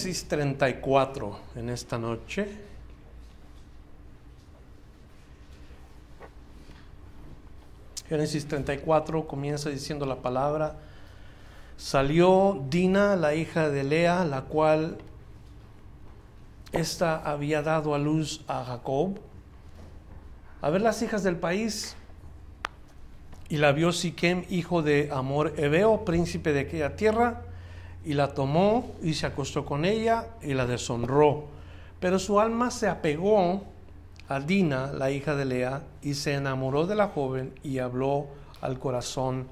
Génesis 34 en esta noche. Génesis 34 comienza diciendo la palabra, salió Dina, la hija de Lea, la cual esta había dado a luz a Jacob. A ver las hijas del país. Y la vio Siquem, hijo de Amor Ebeo, príncipe de aquella tierra, y la tomó y se acostó con ella y la deshonró. Pero su alma se apegó a Dina, la hija de Lea, y se enamoró de la joven y habló al corazón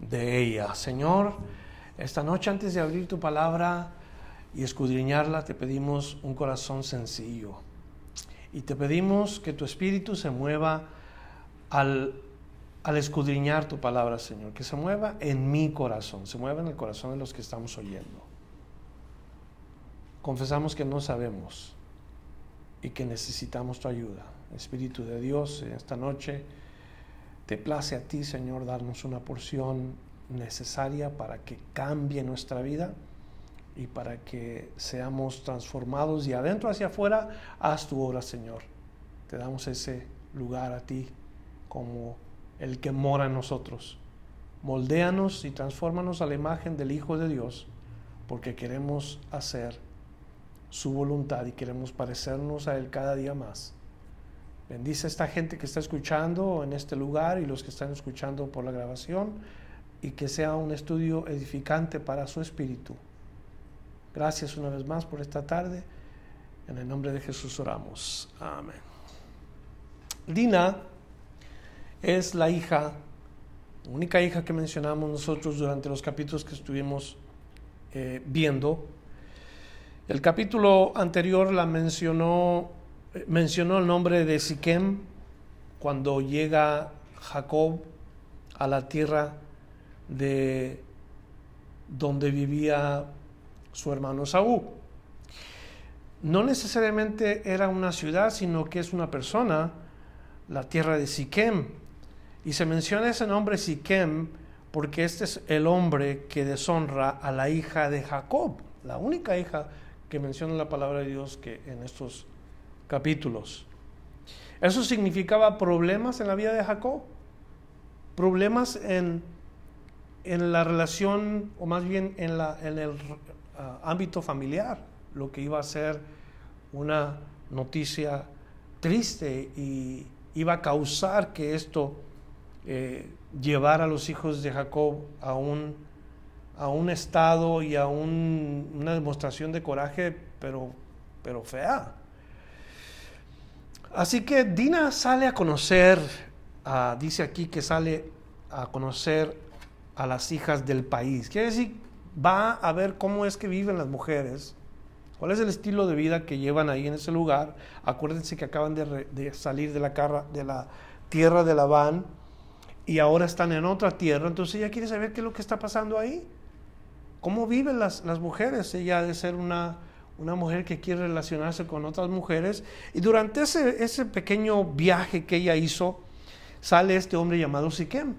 de ella. Señor, esta noche antes de abrir tu palabra y escudriñarla, te pedimos un corazón sencillo. Y te pedimos que tu espíritu se mueva al, al escudriñar tu palabra, Señor, que se mueva en mi corazón, se mueva en el corazón de los que estamos oyendo. Confesamos que no sabemos y que necesitamos tu ayuda. Espíritu de Dios, esta noche te place a ti, Señor, darnos una porción necesaria para que cambie nuestra vida y para que seamos transformados y adentro hacia afuera, haz tu obra, Señor. Te damos ese lugar a ti como el que mora en nosotros. Moldéanos y transfórmanos a la imagen del Hijo de Dios, porque queremos hacer su voluntad y queremos parecernos a Él cada día más. Bendice a esta gente que está escuchando en este lugar y los que están escuchando por la grabación y que sea un estudio edificante para su espíritu. Gracias una vez más por esta tarde. En el nombre de Jesús oramos. Amén. Dina es la hija, única hija que mencionamos nosotros durante los capítulos que estuvimos eh, viendo el capítulo anterior la mencionó, mencionó el nombre de Siquem cuando llega Jacob a la tierra de donde vivía su hermano Saúl. No necesariamente era una ciudad, sino que es una persona, la tierra de Siquem. Y se menciona ese nombre Siquem porque este es el hombre que deshonra a la hija de Jacob, la única hija que menciona la palabra de Dios que en estos capítulos. Eso significaba problemas en la vida de Jacob, problemas en, en la relación, o más bien en, la, en el ah, ámbito familiar, lo que iba a ser una noticia triste y iba a causar que esto eh, llevara a los hijos de Jacob a un a un estado y a una demostración de coraje, pero, pero fea. Así que Dina sale a conocer, dice aquí que sale a conocer a las hijas del país. Quiere decir, va a ver cómo es que viven las mujeres, cuál es el estilo de vida que llevan ahí en ese lugar. Acuérdense que acaban de, salir de la, de la tierra de Labán y ahora están en otra tierra, entonces ella quiere saber qué es lo que está pasando ahí cómo viven las, mujeres. Ella ha de ser una, una, mujer que quiere relacionarse con otras mujeres. Y durante ese, ese pequeño viaje que ella hizo, sale este hombre llamado Siquem.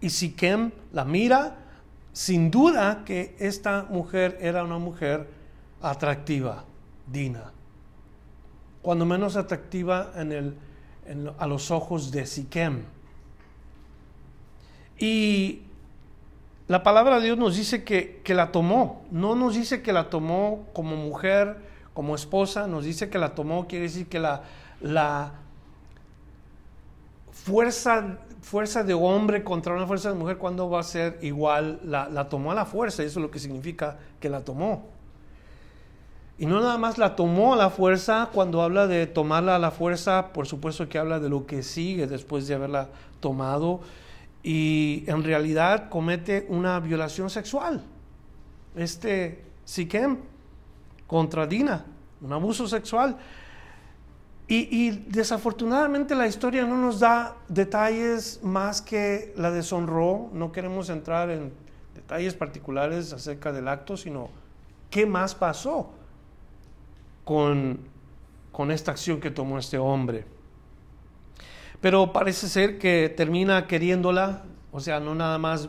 Y Siquem la mira, sin duda que esta mujer era una mujer atractiva, Dina. Cuando menos atractiva en el, a los ojos de Siquem. Y la palabra de Dios nos dice que, la tomó, no nos dice que la tomó como mujer, como esposa, nos dice que la tomó, quiere decir que la, la fuerza, fuerza de hombre contra una fuerza de mujer, ¿cuándo va a ser igual? La, la tomó a la fuerza, eso es lo que significa que la tomó. Y no nada más la tomó a la fuerza, cuando habla de tomarla a la fuerza, por supuesto que habla de lo que sigue después de haberla tomado y en realidad comete una violación sexual. Este Siquem contra Dina, un abuso sexual. Y, desafortunadamente la historia no nos da detalles más que la deshonró. No queremos entrar en detalles particulares acerca del acto, sino qué más pasó con, con esta acción que tomó este hombre. Pero parece ser que termina queriéndola, o sea, no nada más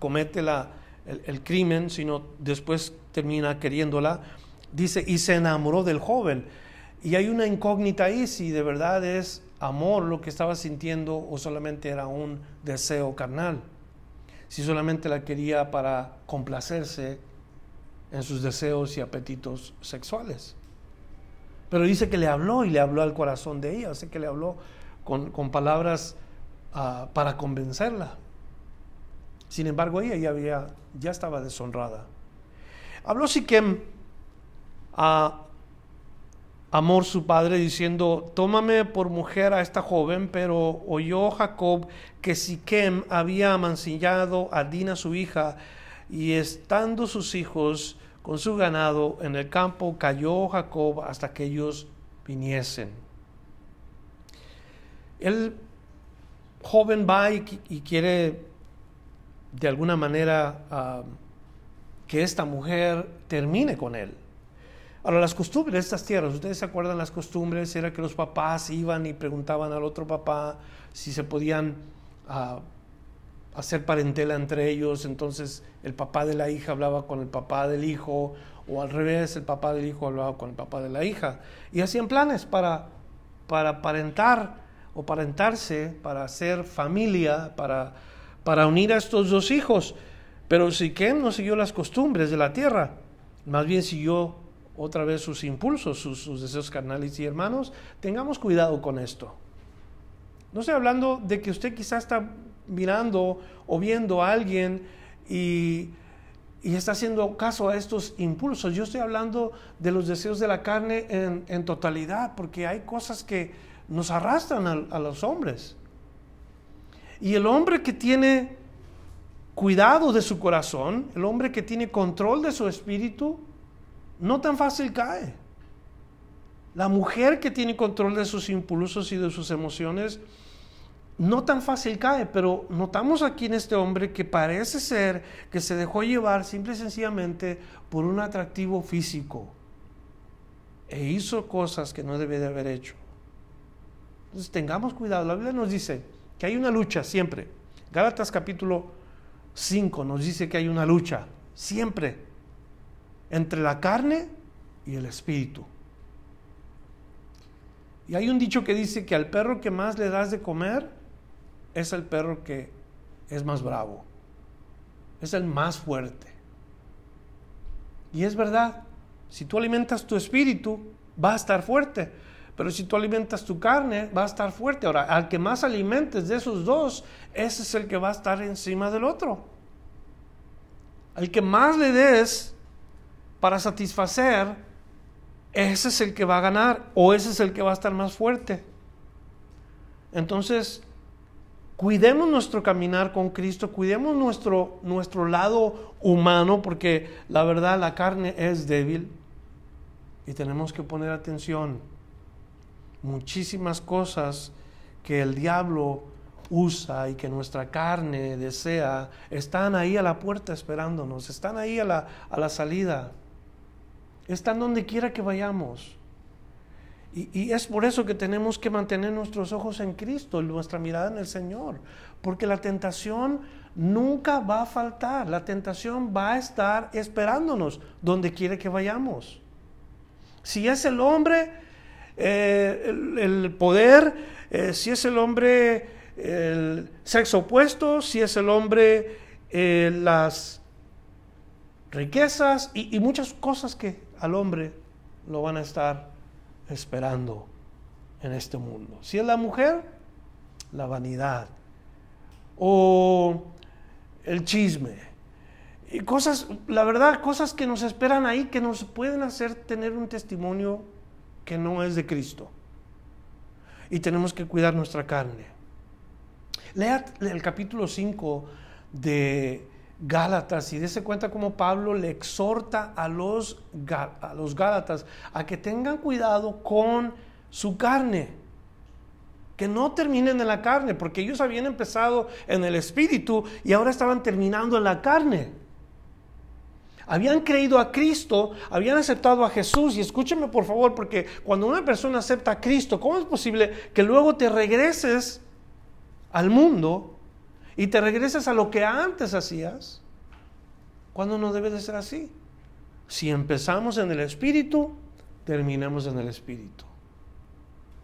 comete la, el, crimen, sino después termina queriéndola. Dice, y se enamoró del joven. Y hay una incógnita ahí si de verdad es amor lo que estaba sintiendo o solamente era un deseo carnal. Si solamente la quería para complacerse en sus deseos y apetitos sexuales. Pero dice que le habló y le habló al corazón de ella, o sea que le habló con, palabras ah, para convencerla. Sin embargo, ella ya, había, ya estaba deshonrada. Habló Siquem a Amor su padre diciendo, tómame por mujer a esta joven, pero oyó Jacob que Siquem había amancillado a Dina su hija, y estando sus hijos con su ganado en el campo, cayó Jacob hasta que ellos viniesen. El joven va y, quiere de alguna manera ah, que esta mujer termine con él. Ahora, las costumbres de estas tierras, ¿ustedes se acuerdan las costumbres? Era que los papás iban y preguntaban al otro papá si se podían ah, hacer parentela entre ellos, entonces el papá de la hija hablaba con el papá del hijo, o al revés, el papá del hijo hablaba con el papá de la hija, y hacían planes para, para o parentarse, para hacer familia, para, para unir a estos dos hijos. Pero Siquem no siguió las costumbres de la tierra, más bien siguió otra vez sus impulsos, sus, deseos carnales y hermanos. Tengamos cuidado con esto. No estoy hablando de que usted quizás está mirando o viendo a alguien y, y, está haciendo caso a estos impulsos. Yo estoy hablando de los deseos de la carne en, en totalidad, porque hay cosas que nos arrastran a, los hombres. Y el hombre que tiene cuidado de su corazón, el hombre que tiene control de su espíritu, no tan fácil cae. La mujer que tiene control de sus impulsos y de sus emociones, no tan fácil cae, pero notamos aquí en este hombre que parece ser que se dejó llevar simple y sencillamente por un atractivo físico e hizo cosas que no debe de haber hecho. Entonces tengamos cuidado. La Biblia nos dice que hay una lucha siempre. Gálatas capítulo 5 nos dice que hay una lucha siempre entre la carne y el espíritu. Y hay un dicho que dice que al perro que más le das de comer es el perro que es más bravo, es el más fuerte. Y es verdad, si tú alimentas tu espíritu, va a estar fuerte. Pero si tú alimentas tu carne, va a estar fuerte. Ahora, al que más alimentes de esos dos, ese es el que va a estar encima del otro. Al que más le des para satisfacer, ese es el que va a ganar o ese es el que va a estar más fuerte. Entonces, cuidemos nuestro caminar con Cristo, cuidemos nuestro, nuestro lado humano, porque la verdad la carne es débil y tenemos que poner atención muchísimas cosas que el diablo usa y que nuestra carne desea, están ahí a la puerta esperándonos, están ahí a la, a la salida, están donde quiera que vayamos. Y, y, es por eso que tenemos que mantener nuestros ojos en Cristo, nuestra mirada en el Señor, porque la tentación nunca va a faltar, la tentación va a estar esperándonos donde quiera que vayamos. Si es el hombre, eh, el, poder, eh, si es el hombre el sexo opuesto, si es el hombre eh, las riquezas y, y muchas cosas que al hombre lo van a estar esperando en este mundo. Si es la mujer, la vanidad o el chisme. Y cosas, la verdad, cosas que nos esperan ahí que nos pueden hacer tener un testimonio que no es de Cristo. Y tenemos que cuidar nuestra carne. Lea el capítulo 5 de Gálatas y dése cuenta cómo Pablo le exhorta a los, a los Gálatas a que tengan cuidado con su carne, que no terminen en la carne, porque ellos habían empezado en el espíritu y ahora estaban terminando en la carne. Habían creído a Cristo, habían aceptado a Jesús y escúcheme por favor, porque cuando una persona acepta a Cristo, ¿cómo es posible que luego te regreses al mundo y te regresas a lo que antes hacías, cuando no debe de ser así. Si empezamos en el espíritu, terminamos en el espíritu.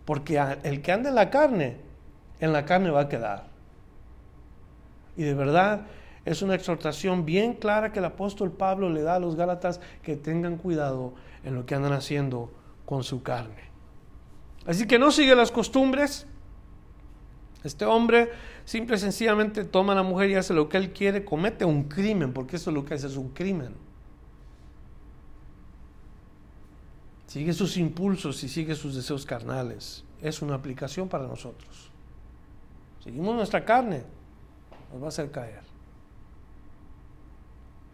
Porque el que anda en la carne, en la carne va a quedar. Y de verdad es una exhortación bien clara que el apóstol Pablo le da a los Gálatas que tengan cuidado en lo que andan haciendo con su carne. Así que no sigue las costumbres. Este hombre simple y sencillamente toma a la mujer y hace lo que él quiere, comete un crimen, porque eso es lo que hace, es un crimen. Sigue sus impulsos y sigue sus deseos carnales. Es una aplicación para nosotros. Seguimos nuestra carne, nos va a hacer caer.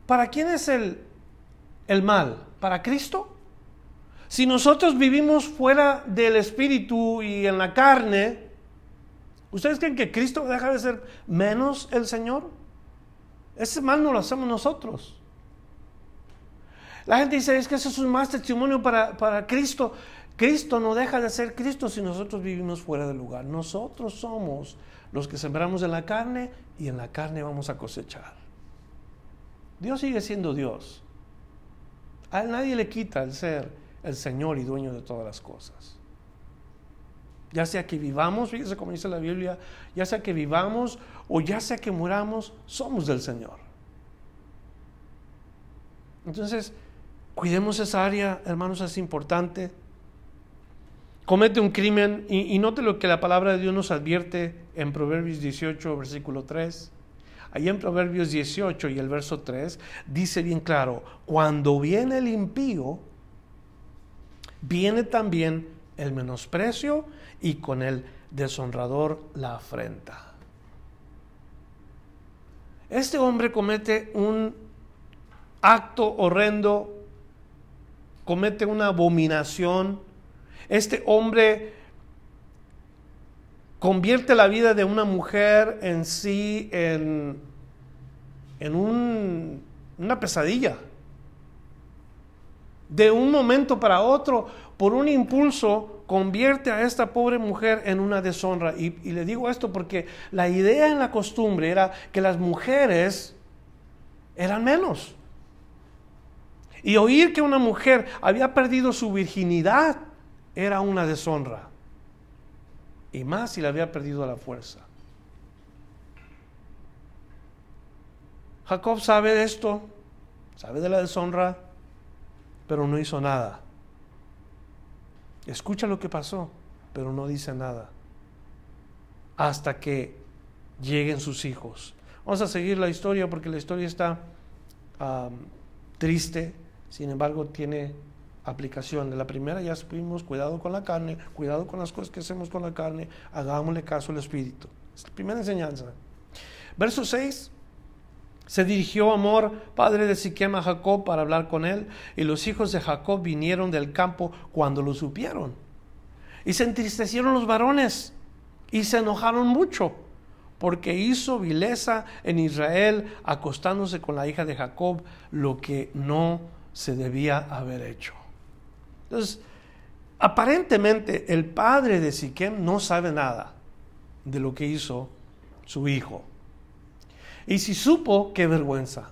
¿Para quién es el, el mal? ¿Para Cristo? Si nosotros vivimos fuera del espíritu y en la carne, ¿Ustedes creen que Cristo deja de ser menos el Señor? Ese mal no lo hacemos nosotros. La gente dice, es que eso es un más testimonio para, para Cristo. Cristo no deja de ser Cristo si nosotros vivimos fuera del lugar. Nosotros somos los que sembramos en la carne y en la carne vamos a cosechar. Dios sigue siendo Dios. A nadie le quita el ser el Señor y dueño de todas las cosas. Ya sea que vivamos, fíjese como dice la Biblia, ya sea que vivamos o ya sea que muramos, somos del Señor. Entonces, cuidemos esa área, hermanos, es importante. Comete un crimen y, y note lo que la palabra de Dios nos advierte en Proverbios 18, versículo 3. Allí en Proverbios 18 y el verso 3 dice bien claro, cuando viene el impío, viene también el menosprecio y con el deshonrador la afrenta. Este hombre comete un acto horrendo, comete una abominación. Este hombre convierte la vida de una mujer en sí en, en una pesadilla. De un momento para otro, por un impulso, convierte a esta pobre mujer en una deshonra. Y, le digo esto porque la idea en la costumbre era que las mujeres eran menos. Y oír que una mujer había perdido su virginidad era una deshonra. Y más si la había perdido la fuerza. Jacob sabe de esto, sabe de la deshonra, pero no hizo nada. Escucha lo que pasó, pero no dice nada. Hasta que lleguen sus hijos. Vamos a seguir la historia porque la historia está triste, sin embargo tiene aplicación. De la primera ya supimos, cuidado con la carne, cuidado con las cosas que hacemos con la carne, hagámosle caso al Espíritu. Es la primera enseñanza. Verso 6. Se dirigió Amor, padre de Siquem, a Jacob para hablar con él, y los hijos de Jacob vinieron del campo cuando lo supieron. Y se entristecieron los varones y se enojaron mucho, porque hizo vileza en Israel acostándose con la hija de Jacob, lo que no se debía haber hecho. Entonces, aparentemente el padre de Siquem no sabe nada de lo que hizo su hijo. Y si supo, qué vergüenza.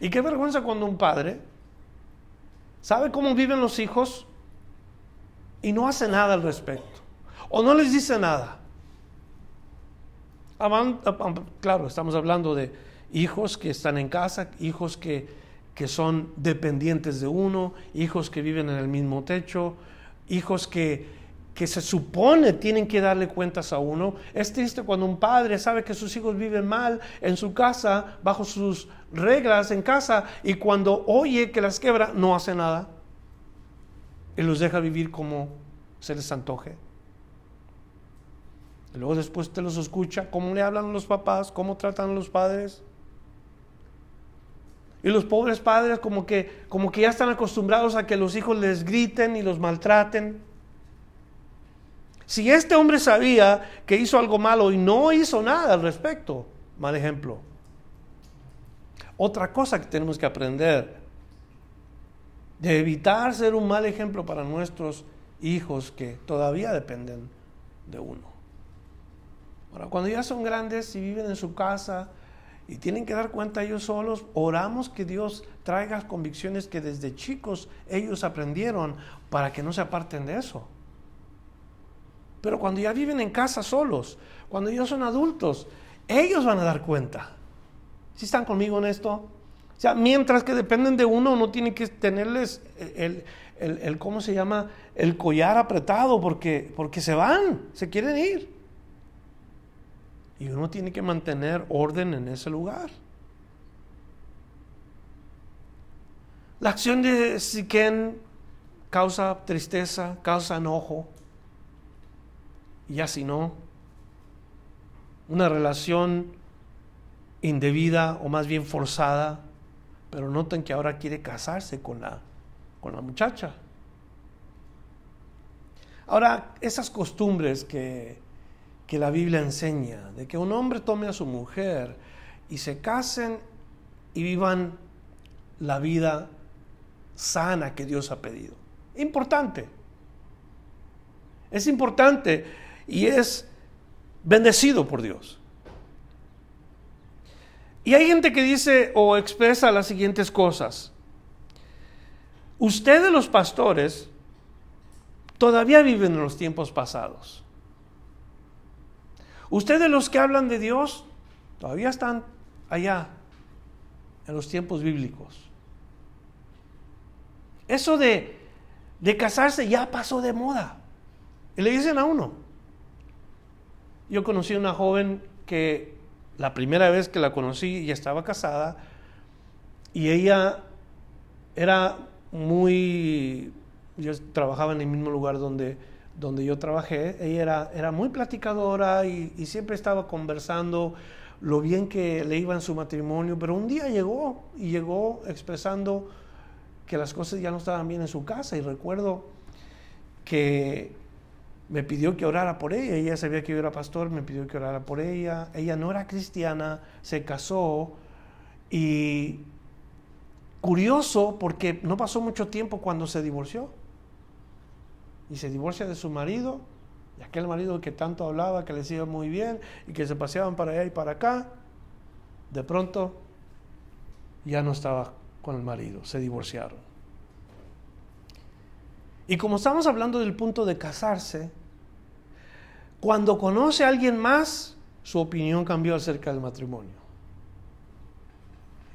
Y qué vergüenza cuando un padre sabe cómo viven los hijos y no hace nada al respecto. O no les dice nada. Claro, estamos hablando de hijos que están en casa, hijos que, que son dependientes de uno, hijos que viven en el mismo techo, hijos que que se supone tienen que darle cuentas a uno. Es triste cuando un padre sabe que sus hijos viven mal en su casa, bajo sus reglas en casa, y cuando oye que las quebra, no hace nada. Y los deja vivir como se les antoje. luego después te los escucha, cómo le hablan los papás, cómo tratan a los padres. Y los pobres padres como que, como que ya están acostumbrados a que los hijos les griten y los maltraten. Si este hombre sabía que hizo algo malo y no hizo nada al respecto, mal ejemplo. Otra cosa que tenemos que aprender, de evitar ser un mal ejemplo para nuestros hijos que todavía dependen de uno. Ahora, cuando ya son grandes y viven en su casa y tienen que dar cuenta ellos solos, oramos que Dios traiga convicciones que desde chicos ellos aprendieron para que no se aparten de eso. Pero cuando ya viven en casa solos, cuando ellos son adultos, ellos van a dar cuenta. ¿Si están conmigo en esto? O sea, mientras que dependen de uno, uno tiene que tenerles el, el, ¿cómo se llama? El collar apretado porque, porque se van, se quieren ir. Y uno tiene que mantener orden en ese lugar. La acción de Siquén causa tristeza, causa enojo. Y ya si no, una relación indebida o más bien forzada, pero noten que ahora quiere casarse con la con la muchacha. Ahora, esas costumbres que, que la Biblia enseña, de que un hombre tome a su mujer y se casen y vivan la vida sana que Dios ha pedido. Importante. Es importante y es bendecido por Dios. Y hay gente que dice o expresa las siguientes cosas. Ustedes los pastores todavía viven en los tiempos pasados. Ustedes los que hablan de Dios todavía están allá, en los tiempos bíblicos. Eso de, de casarse ya pasó de moda. Y le dicen a uno. Yo conocí a una joven que la primera vez que la conocí ya estaba casada y ella era muy, yo trabajaba en el mismo lugar donde, donde yo trabajé, ella era, era muy platicadora y, y, siempre estaba conversando lo bien que le iba en su matrimonio, pero un día llegó y llegó expresando que las cosas ya no estaban bien en su casa y recuerdo que me pidió que orara por ella, ella sabía que yo era pastor, me pidió que orara por ella, ella no era cristiana, se casó y Curioso porque no pasó mucho tiempo cuando se divorció. Y se divorcia de su marido, y aquel marido que tanto hablaba, que le decía muy bien, y que se paseaban para allá y para acá, de pronto ya no estaba con el marido, se divorciaron. Y como estamos hablando del punto de casarse, cuando conoce a alguien más, su opinión cambió acerca del matrimonio.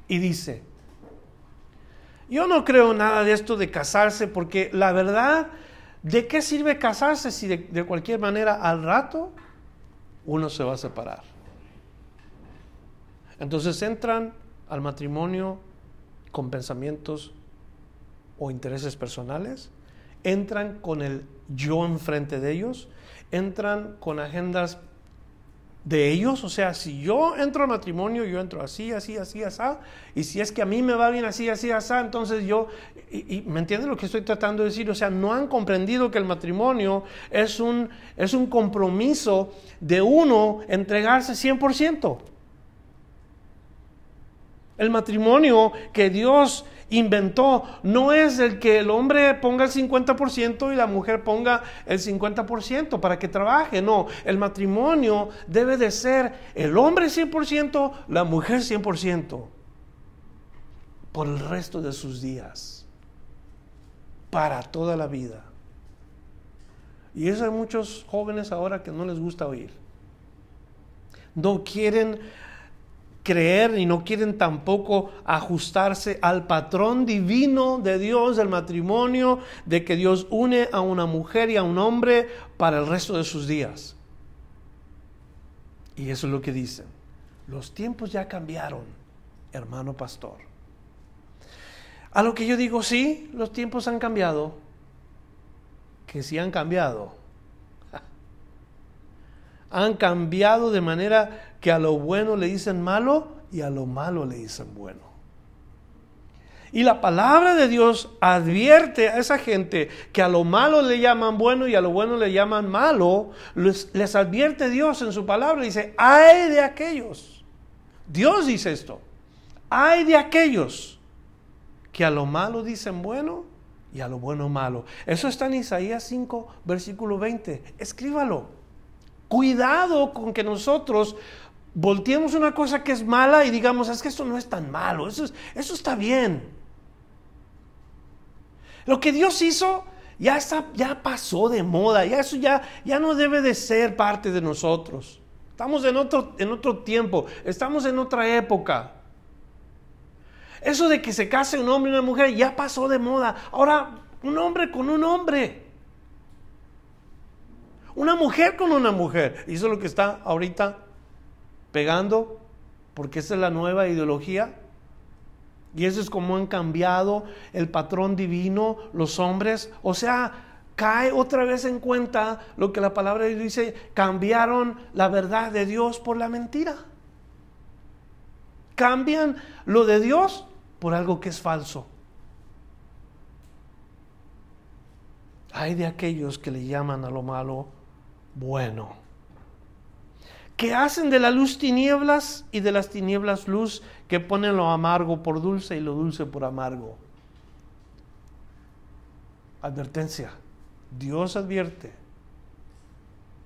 Y dice, yo no creo nada de esto de casarse porque la verdad, ¿de qué sirve casarse si de, cualquier manera al rato uno se va a separar? Entonces entran al matrimonio con pensamientos o intereses personales, entran con el yo enfrente de ellos, entran con agendas de ellos, o sea, si yo entro al matrimonio, yo entro así, así, así, así, y si es que a mí me va bien así, así, así, entonces yo, y, ¿me entienden lo que estoy tratando de decir? O sea, no han comprendido que el matrimonio es un, es un compromiso de uno entregarse 100%. El matrimonio que Dios inventó no es el que el hombre ponga el 50% y la mujer ponga el 50% para que trabaje. No, el matrimonio debe de ser el hombre 100%, la mujer 100% por el resto de sus días, para toda la vida. Y eso hay muchos jóvenes ahora que no les gusta oír. No quieren creer y no quieren tampoco ajustarse al patrón divino de Dios del matrimonio, de que Dios une a una mujer y a un hombre para el resto de sus días. Y eso es lo que dicen. Los tiempos ya cambiaron, hermano pastor. A lo que yo digo, sí, los tiempos han cambiado. Que sí han cambiado. han cambiado de manera que a lo bueno le dicen malo y a lo malo le dicen bueno. Y la palabra de Dios advierte a esa gente que a lo malo le llaman bueno y a lo bueno le llaman malo. Les, advierte Dios en su palabra. Dice, hay de aquellos. Dios dice esto. Hay de aquellos que a lo malo dicen bueno y a lo bueno malo. Eso está en Isaías 5, versículo 20. Escríbalo. Cuidado con que nosotros volteemos una cosa que es mala y digamos, es que esto no es tan malo, eso, eso está bien. Lo que Dios hizo ya, está, ya pasó de moda, ya eso ya, ya no debe de ser parte de nosotros. Estamos en otro, en otro tiempo, estamos en otra época. Eso de que se case un hombre y una mujer ya pasó de moda. Ahora, un hombre con un hombre. Una mujer con una mujer. Y eso es lo que está ahorita pegando, porque esa es la nueva ideología. Y eso es como han cambiado el patrón divino, los hombres. O sea, cae otra vez en cuenta lo que la palabra dice, cambiaron la verdad de Dios por la mentira. Cambian lo de Dios por algo que es falso. Hay de aquellos que le llaman a lo malo bueno que hacen de la luz tinieblas y de las tinieblas luz, que ponen lo amargo por dulce y lo dulce por amargo. Advertencia, Dios advierte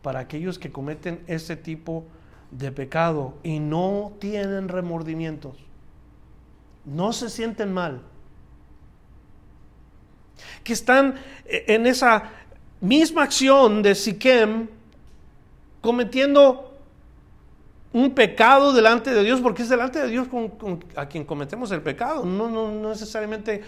para aquellos que cometen ese tipo de pecado y no tienen remordimientos, no se sienten mal, que están en esa misma acción de Siquem cometiendo un pecado delante de Dios, porque es delante de Dios a quien cometemos el pecado. No, no, no necesariamente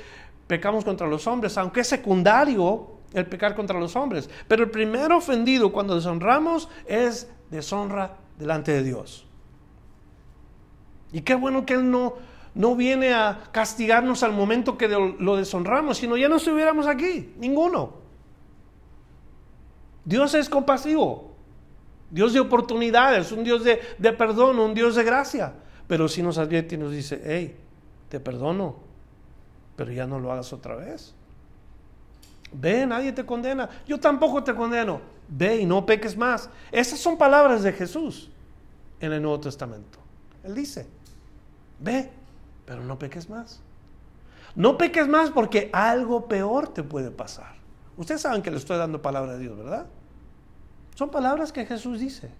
pecamos contra los hombres, aunque es secundario el pecar contra los hombres. Pero el primer ofendido cuando deshonramos es deshonra delante de Dios. Y qué bueno que Él no, no viene a castigarnos al momento que lo deshonramos, sino ya no estuviéramos aquí, ninguno. Dios es compasivo. Dios de oportunidades, un Dios de, perdón, un Dios de gracia. Pero si nos advierte y nos dice, hey, te perdono, pero ya no lo hagas otra vez. Ve, nadie te condena. Yo tampoco te condeno. Ve y no peques más. Esas son palabras de Jesús en el Nuevo Testamento. Él dice, ve, pero no peques más. No peques más porque algo peor te puede pasar. Ustedes saben que le estoy dando palabra de Dios, ¿verdad? Son palabras que Jesús dice.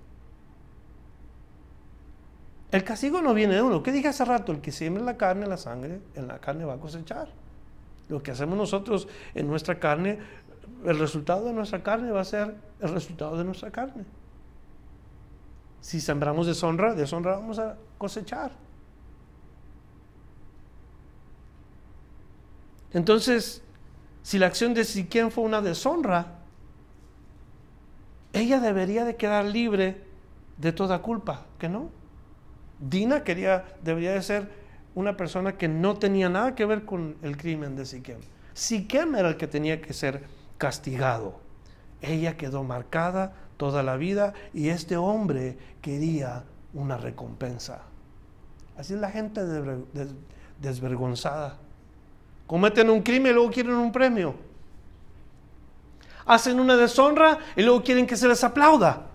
El castigo no viene de uno. ¿Qué dije hace rato? El que siembra la carne, la sangre, en la carne va a cosechar. Lo que hacemos nosotros en nuestra carne, el resultado de nuestra carne va a ser el resultado de nuestra carne. Si sembramos deshonra, deshonra vamos a cosechar. Entonces, si la acción de Siquén fue una deshonra, ella debería de quedar libre de toda culpa, que no. Dina quería, debería de ser una persona que no tenía nada que ver con el crimen de Siquem. Siquem era el que tenía que ser castigado. Ella quedó marcada toda la vida y este hombre quería una recompensa. Así es la gente desvergonzada. Cometen un crimen y luego quieren un premio hacen una deshonra y luego quieren que se les aplauda.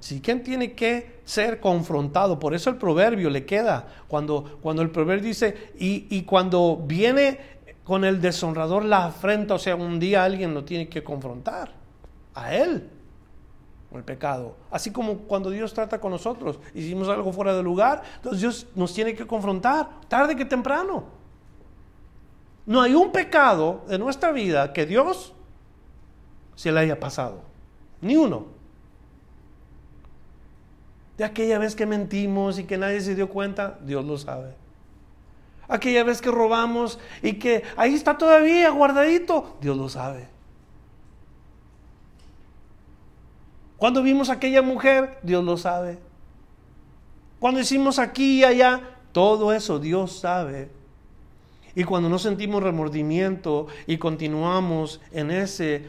Si quien tiene que ser confrontado, por eso el proverbio le queda, cuando, cuando el proverbio dice, y, y cuando viene con el deshonrador la afrenta, o sea, un día alguien lo tiene que confrontar, a él, el pecado. Así como cuando Dios trata con nosotros, hicimos algo fuera de lugar, entonces Dios nos tiene que confrontar, tarde que temprano. No hay un pecado en nuestra vida que Dios se le haya pasado. Ni uno. De aquella vez que mentimos y que nadie se dio cuenta, Dios lo sabe. Aquella vez que robamos y que ahí está todavía guardadito, Dios lo sabe. Cuando vimos a aquella mujer, Dios lo sabe. Cuando hicimos aquí y allá, todo eso Dios sabe. Y cuando no sentimos remordimiento y continuamos en ese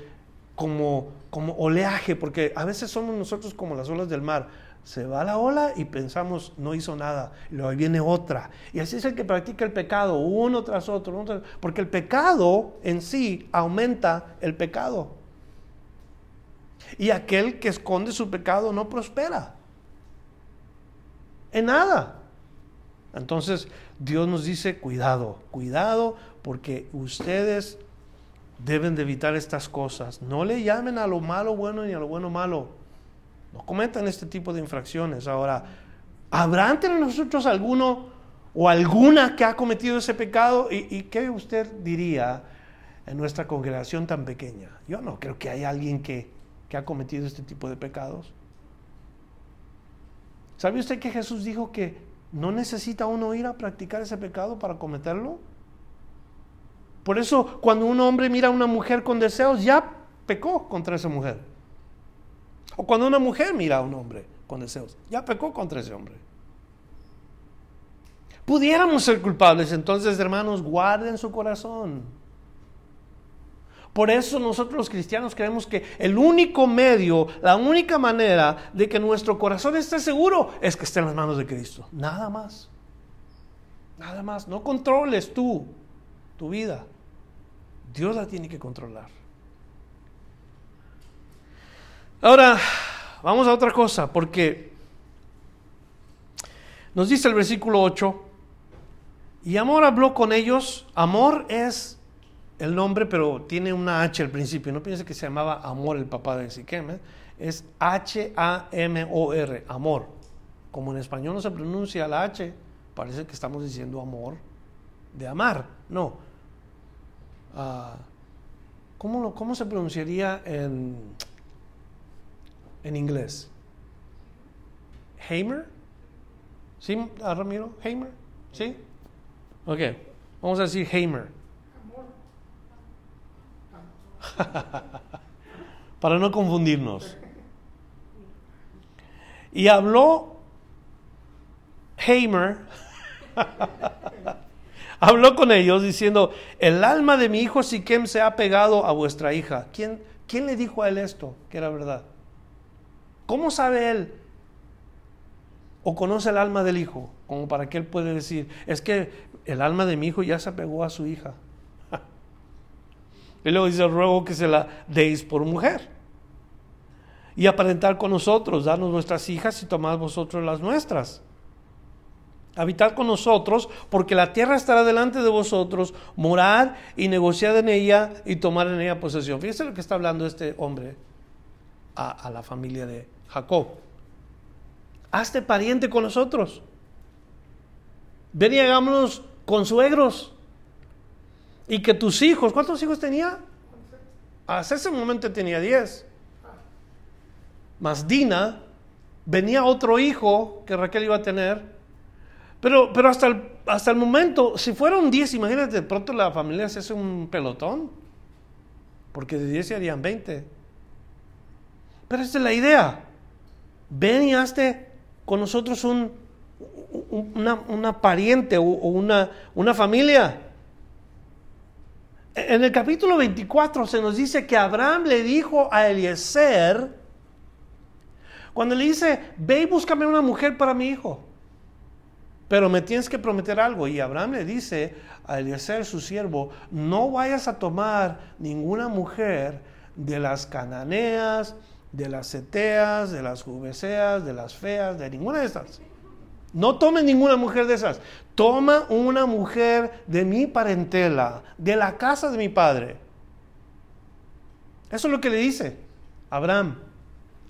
como, como oleaje, porque a veces somos nosotros como las olas del mar. Se va la ola y pensamos, no hizo nada, y luego viene otra. Y así es el que practica el pecado, uno tras otro, uno tras porque el pecado en sí aumenta el pecado. Y aquel que esconde su pecado no prospera. En nada. Entonces Dios nos dice, cuidado, cuidado, porque ustedes deben de evitar estas cosas. No le llamen a lo malo bueno ni a lo bueno malo. No cometan este tipo de infracciones. Ahora, ¿habrá entre nosotros alguno o alguna que ha cometido ese pecado? ¿Y, qué usted diría en nuestra congregación tan pequeña? Yo no creo que haya alguien que, que ha cometido este tipo de pecados. ¿Sabe usted que Jesús dijo que no necesita uno ir a practicar ese pecado para cometerlo? Por eso cuando un hombre mira a una mujer con deseos, ya pecó contra esa mujer. O cuando una mujer mira a un hombre con deseos, ya pecó contra ese hombre. Pudiéramos ser culpables, entonces hermanos, guarden su corazón. Por eso nosotros los cristianos creemos que el único medio, la única manera de que nuestro corazón esté seguro es que esté en las manos de Cristo. Nada más. Nada más. No controles tú tu vida. Dios la tiene que controlar. Ahora, vamos a otra cosa, porque nos dice el versículo 8, y Amor habló con ellos, Amor es el nombre, pero tiene una H al principio, no piense que se llamaba Amor el papá de Siquem, ¿eh? es H-A-M-O-R, Amor. Como en español no se pronuncia la H, parece que estamos diciendo amor de amar, no, Ah, ¿cómo, ¿cómo, se pronunciaría en, en inglés? ¿Hamer? ¿Sí, ah, Ramiro? ¿Hamer? ¿Sí? Ok, vamos a decir Hamer. Para no confundirnos. Y habló Hamer habló con ellos diciendo, el alma de mi hijo Siquem se ha pegado a vuestra hija. ¿Quién, ¿Quién le dijo a él esto, que era verdad? ¿Cómo sabe él? ¿O conoce el alma del hijo? Como para que él puede decir, es que el alma de mi hijo ya se apegó a su hija. Y luego dice, ruego que se la deis por mujer. Y aparentar con nosotros, darnos nuestras hijas y tomad vosotros las nuestras habitar con nosotros, porque la tierra estará delante de vosotros, morar y negociar en ella y tomar en ella posesión. Fíjense lo que está hablando este hombre a, la familia de Jacob. Hazte pariente con nosotros. Ven y hagámonos consuegros. Y que tus hijos, ¿cuántos hijos tenía? Hasta ese momento tenía diez. Más Dina, venía otro hijo que Raquel iba a tener pero, pero hasta, el, hasta el momento, si fueron 10, imagínate, de pronto la familia se hace un pelotón. Porque de 10 se harían 20. Pero esta es la idea. Ven y hazte con nosotros un, una, pariente o, una, una familia. En el capítulo 24 se nos dice que Abraham le dijo a Eliezer, cuando le dice, ve y búscame una mujer para mi hijo. Pero me tienes que prometer algo. Y Abraham le dice a Eliezer, su siervo, no vayas a tomar ninguna mujer de las cananeas, de las seteas, de las jubeseas, de las feas, de ninguna de estas. No tomes ninguna mujer de esas. Toma una mujer de mi parentela, de la casa de mi padre. Eso es lo que le dice Abraham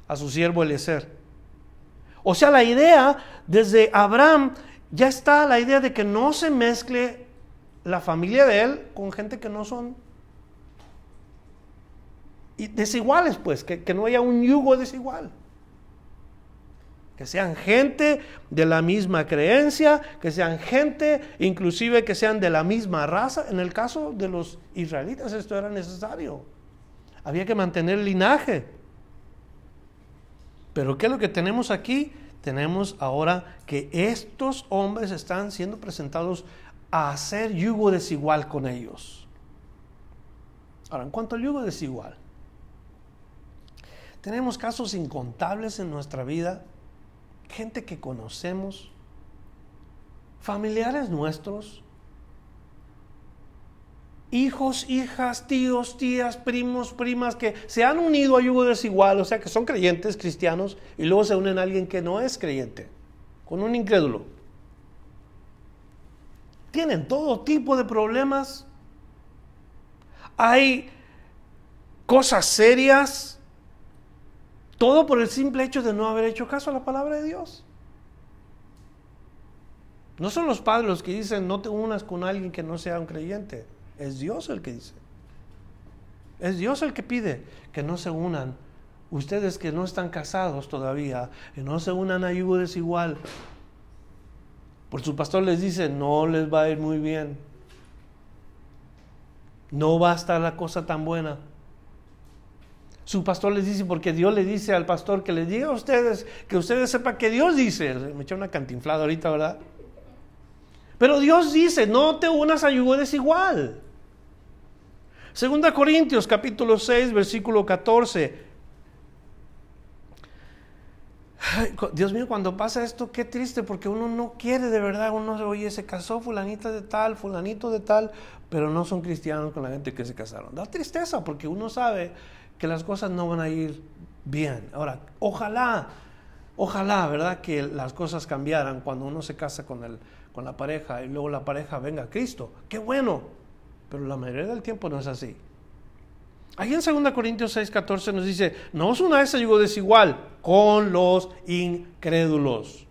a su siervo Eliezer. O sea, la idea desde Abraham ya está la idea de que no se mezcle la familia de él con gente que no son desiguales, pues, que, que no haya un yugo desigual. Que sean gente de la misma creencia, que sean gente inclusive que sean de la misma raza. En el caso de los israelitas esto era necesario. Había que mantener el linaje. Pero ¿qué es lo que tenemos aquí? tenemos ahora que estos hombres están siendo presentados a hacer yugo desigual con ellos. Ahora, en cuanto al yugo desigual, Tenemos casos incontables en nuestra vida, gente que conocemos, familiares nuestros, hijos, hijas, tíos, tías, primos, primas que se han unido a yugo desigual, o sea que son creyentes cristianos y luego se unen a alguien que no es creyente, con un incrédulo. Tienen todo tipo de problemas. Hay cosas serias. Todo por el simple hecho de no haber hecho caso a la palabra de Dios. No son los padres los que dicen no te unas con alguien que no sea un creyente. Es Dios el que dice. Es Dios el que pide que no se unan. Ustedes que no están casados todavía, que no se unan a yugo desigual. Por su pastor les dice, no les va a ir muy bien. No va a estar la cosa tan buena. Su pastor les dice, porque Dios le dice al pastor que les diga a ustedes, que ustedes sepan que Dios dice. Me eché una cantinflada ahorita, ¿verdad? Pero Dios dice, no te unas a yugo desigual. Segunda Corintios capítulo 6, versículo 14. Dios mío, cuando pasa esto, qué triste, porque uno no quiere de verdad, uno se oye, se casó fulanita de tal, fulanito de tal, pero no son cristianos con la gente que se casaron. Da tristeza, porque uno sabe que las cosas no van a ir bien. Ahora, ojalá, ojalá, ¿verdad? Que las cosas cambiaran cuando uno se casa con, el, con la pareja y luego la pareja venga a Cristo. Qué bueno, pero la mayoría del tiempo no es así. Ahí en 2 Corintios 6, 14 nos dice, no os una vez yugo desigual con los incrédulos.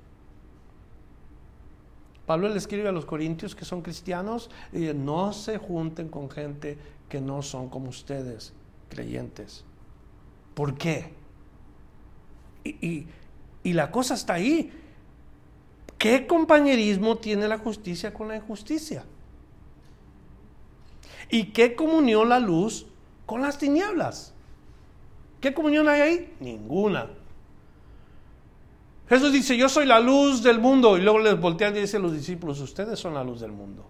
Pablo le escribe a los corintios que son cristianos y no se junten con gente que no son como ustedes, creyentes. ¿Por qué? Y, y la cosa está ahí. ¿Qué compañerismo tiene la justicia con la injusticia? ¿Y qué comunión la luz con las tinieblas. ¿Qué comunión hay ahí? Ninguna. Jesús dice, yo soy la luz del mundo. Y luego les voltean y dicen los discípulos, ustedes son la luz del mundo.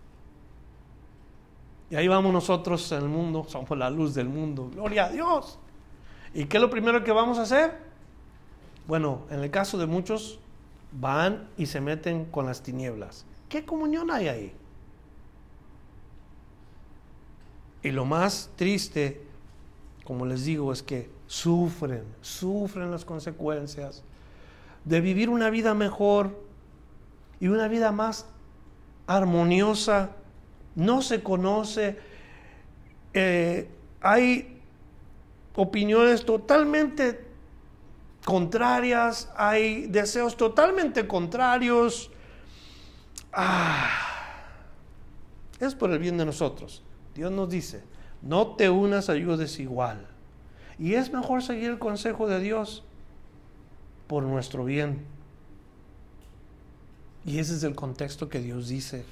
Y ahí vamos nosotros en el mundo, somos la luz del mundo. Gloria a Dios. ¿Y qué es lo primero que vamos a hacer? Bueno, en el caso de muchos, van y se meten con las tinieblas. ¿Qué comunión hay ahí? Y lo más triste como les digo, es que sufren, sufren las consecuencias de vivir una vida mejor y una vida más armoniosa. No se conoce, eh, hay opiniones totalmente contrarias, hay deseos totalmente contrarios. Ah, es por el bien de nosotros. Dios nos dice, no te unas a yugo desigual. Y es mejor seguir el consejo de Dios por nuestro bien. Y ese es el contexto que Dios dice.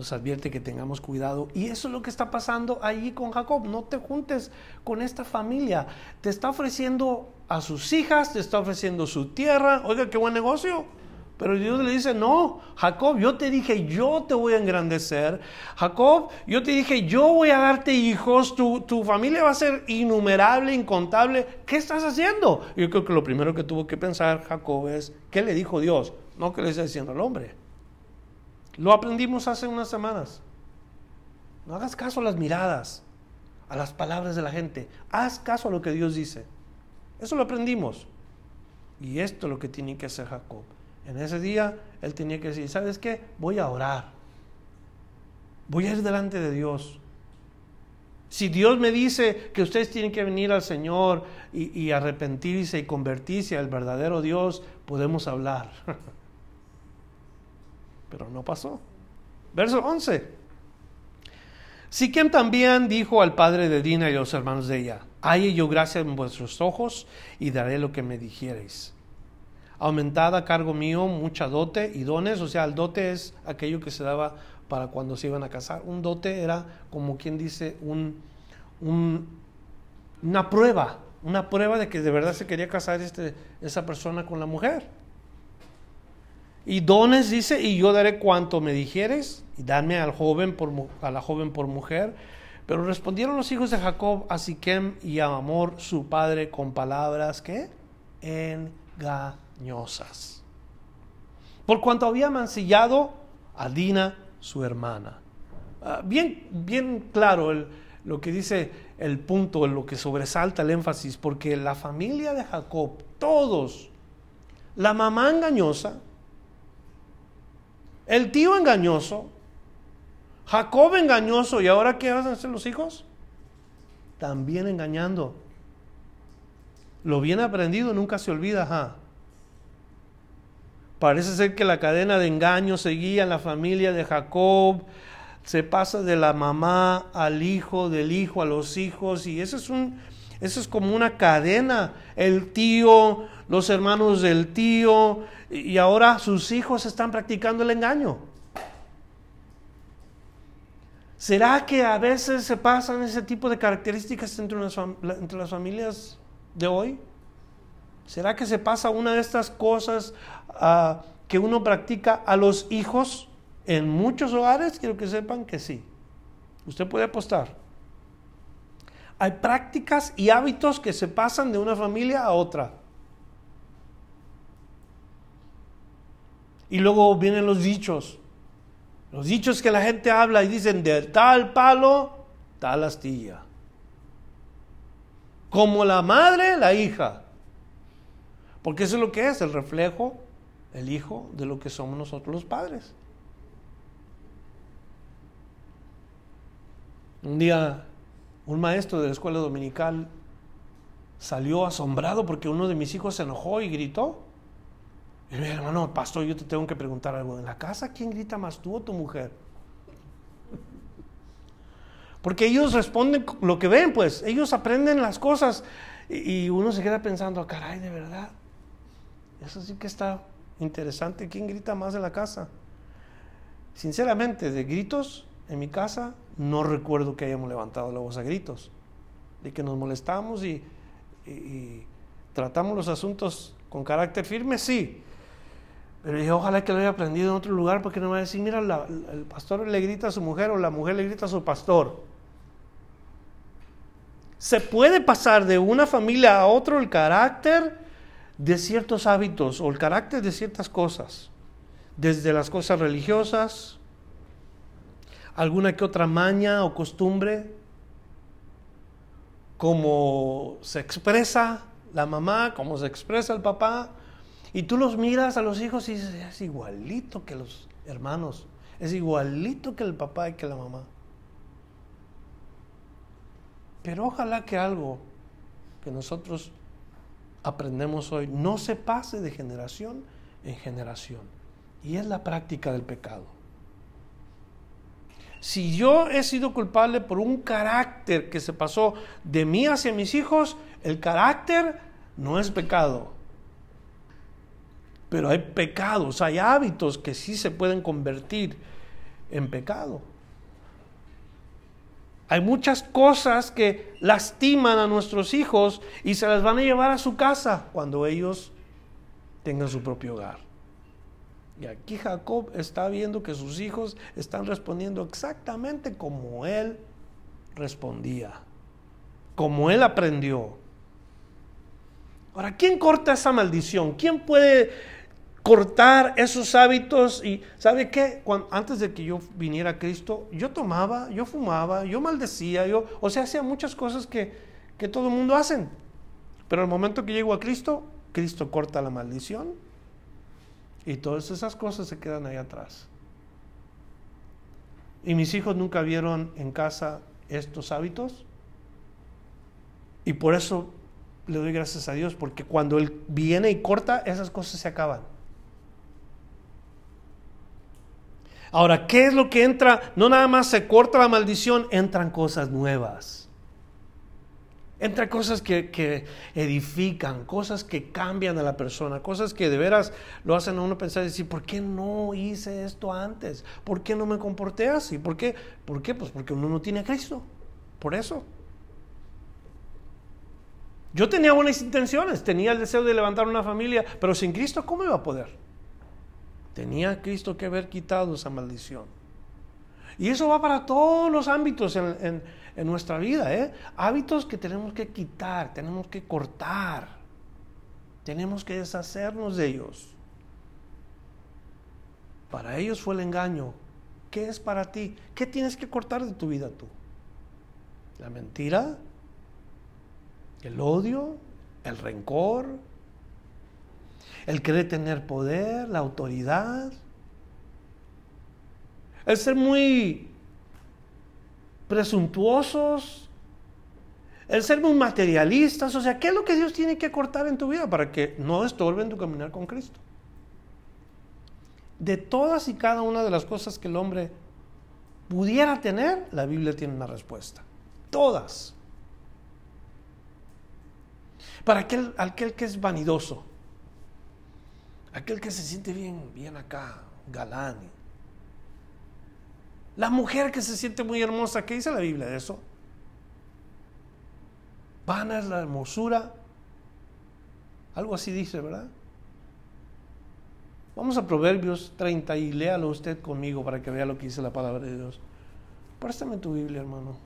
Nos advierte que tengamos cuidado. Y eso es lo que está pasando allí con Jacob. No te juntes con esta familia. Te está ofreciendo a sus hijas, te está ofreciendo su tierra. Oiga, qué buen negocio. Pero Dios le dice, no, Jacob, yo te dije, yo te voy a engrandecer. Jacob, yo te dije, yo voy a darte hijos, tu, tu familia va a ser innumerable, incontable. ¿Qué estás haciendo? Yo creo que lo primero que tuvo que pensar Jacob es, ¿qué le dijo Dios? No que le está diciendo al hombre. Lo aprendimos hace unas semanas. No hagas caso a las miradas, a las palabras de la gente. Haz caso a lo que Dios dice. Eso lo aprendimos. Y esto es lo que tiene que hacer Jacob. En ese día él tenía que decir, ¿sabes qué? Voy a orar. Voy a ir delante de Dios. Si Dios me dice que ustedes tienen que venir al Señor y, arrepentirse y convertirse al verdadero Dios, podemos hablar. Pero no pasó. Verso 11. Siquem también dijo al padre de Dina y a los hermanos de ella, hay yo gracia en vuestros ojos y daré lo que me dijereis aumentada a cargo mío mucha dote y dones, o sea, el dote es aquello que se daba para cuando se iban a casar. Un dote era como quien dice un, una prueba, una prueba de que de verdad se quería casar este, esa persona con la mujer. Y dones dice, y yo daré cuanto me dijeres, y dame al joven por, a la joven por mujer. Pero respondieron los hijos de Jacob a Siquem y a Amor su padre con palabras que engañosas. Por cuanto había mancillado a Dina su hermana. Ah, bien, bien claro lo que dice el punto, lo que sobresalta el énfasis, porque la familia de Jacob, todos, la mamá engañosa, el tío engañoso, Jacob engañoso, ¿y ahora qué van a hacer los hijos? También engañando. Lo bien aprendido nunca se olvida, Parece ser que la cadena de engaño seguía en la familia de Jacob, se pasa de la mamá al hijo, del hijo a los hijos, y eso es un, eso es como una cadena. El tío, los hermanos del tío, y ahora sus hijos están practicando el engaño. ¿Será que a veces se pasan ese tipo de características entre, las familias de hoy? ¿Será que se pasa una de estas cosas ah, que uno practica a los hijos en muchos hogares? Quiero que sepan que sí. Usted puede apostar. Hay prácticas y hábitos que se pasan de una familia a otra. Y luego vienen los dichos. Los dichos que la gente habla y dicen de tal palo, tal astilla. Como la madre, la hija. Porque eso es lo que es, el reflejo, el hijo de lo que somos nosotros los padres. Un día, un maestro de la escuela dominical salió asombrado porque uno de mis hijos se enojó y gritó. Y me hermano, pastor, yo te tengo que preguntar algo. ¿En la casa quién grita más, tú o tu mujer? Porque ellos responden lo que ven, pues. Ellos aprenden las cosas. Y uno se queda pensando, caray, de verdad. Eso sí que está interesante. ¿Quién grita más en la casa? Sinceramente, de gritos en mi casa, no recuerdo que hayamos levantado la voz a gritos. De que nos molestamos y, tratamos los asuntos con carácter firme, sí. Pero dije, ojalá que lo haya aprendido en otro lugar, porque no me va a decir, mira, el pastor le grita a su mujer o la mujer le grita a su pastor. Se puede pasar de una familia a otro el carácter de ciertos hábitos o el carácter de ciertas cosas, desde las cosas religiosas, alguna que otra maña o costumbre, como se expresa la mamá, como se expresa el papá, y tú los miras a los hijos y dices, es igualito que los hermanos, es igualito que el papá y que la mamá. Pero ojalá que algo que nosotros aprendemos hoy no se pase de generación en generación. Y es la práctica del pecado. Si yo he sido culpable por un carácter que se pasó de mí hacia mis hijos, el carácter no es pecado. Pero hay pecados, hay hábitos que sí se pueden convertir en pecado. Hay muchas cosas que lastiman a nuestros hijos y se las van a llevar a su casa cuando ellos tengan su propio hogar. Y aquí Jacob está viendo que sus hijos están respondiendo exactamente como él respondía, como él aprendió. Ahora, ¿quién corta esa maldición? ¿Quién puede cortar esos hábitos y ¿sabe qué? antes de que yo viniera a Cristo, yo tomaba, yo fumaba, yo maldecía, yo, o sea, hacía muchas cosas que, que todo el mundo hacen. Pero al momento que llego a Cristo, Cristo corta la maldición y todas esas cosas se quedan ahí atrás. Y mis hijos nunca vieron en casa estos hábitos. Y por eso le doy gracias a Dios, porque cuando Él viene y corta, esas cosas se acaban. Ahora, ¿qué es lo que entra? No nada más se corta la maldición, entran cosas nuevas. Entran cosas que, edifican, cosas que cambian a la persona, cosas que de veras lo hacen a uno pensar y decir, ¿por qué no hice esto antes? ¿Por qué no me comporté así? ¿Por qué? ¿Por qué? Pues porque uno no tiene a Cristo. Por eso. Yo tenía buenas intenciones, tenía el deseo de levantar una familia, pero sin Cristo, ¿cómo iba a poder? Tenía Cristo que haber quitado esa maldición. Y eso va para todos los ámbitos en, en nuestra vida, ¿eh? Hábitos que tenemos que quitar, tenemos que cortar, tenemos que deshacernos de ellos. Para ellos fue el engaño. ¿Qué es para ti? ¿Qué tienes que cortar de tu vida tú? ¿La mentira? ¿El odio? ¿El rencor? ¿El querer tener poder? ¿La autoridad? ¿El ser muy presuntuosos? ¿El ser muy materialistas? O sea, ¿qué es lo que Dios tiene que cortar en tu vida para que no estorben tu caminar con Cristo? de todas y cada una de las cosas que el hombre pudiera tener, la Biblia tiene una respuesta. Todas. Para aquel, aquel que es vanidoso, aquel que se siente bien, bien acá, galán. La mujer que se siente muy hermosa, ¿qué dice la Biblia de eso? Vana es la hermosura. Algo así dice, ¿verdad? Vamos a Proverbios 30 y léalo usted conmigo para que vea lo que dice la palabra de Dios. Préstame tu Biblia, hermano.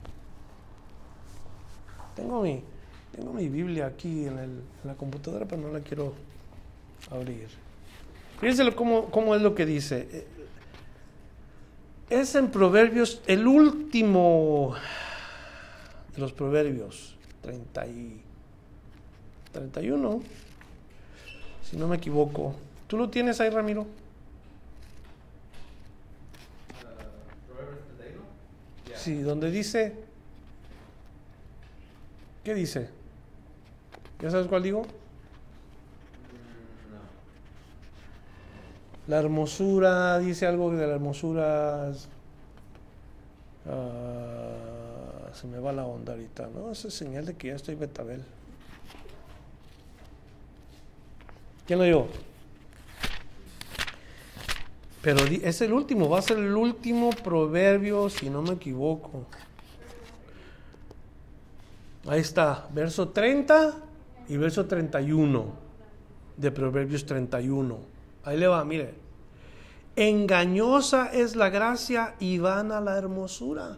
Tengo mi, tengo mi Biblia aquí en, la computadora, pero no la quiero abrir. Fíjense cómo, cómo es lo que dice. Es en Proverbios, el último de los Proverbios, 30 y 31, si no me equivoco. ¿Tú lo tienes ahí, Ramiro? Sí, donde dice... ¿Qué dice? ¿Ya sabes cuál digo? La hermosura, dice algo de la hermosura. Ah, se me va la onda ahorita, ¿no? Es señal de que ya estoy betabel. ¿Quién lo dijo? Pero es el último, va a ser el último proverbio, si no me equivoco. Ahí está, verso 30 y verso 31 de Proverbios 31. Ahí le va, mire. Engañosa es la gracia y vana la hermosura.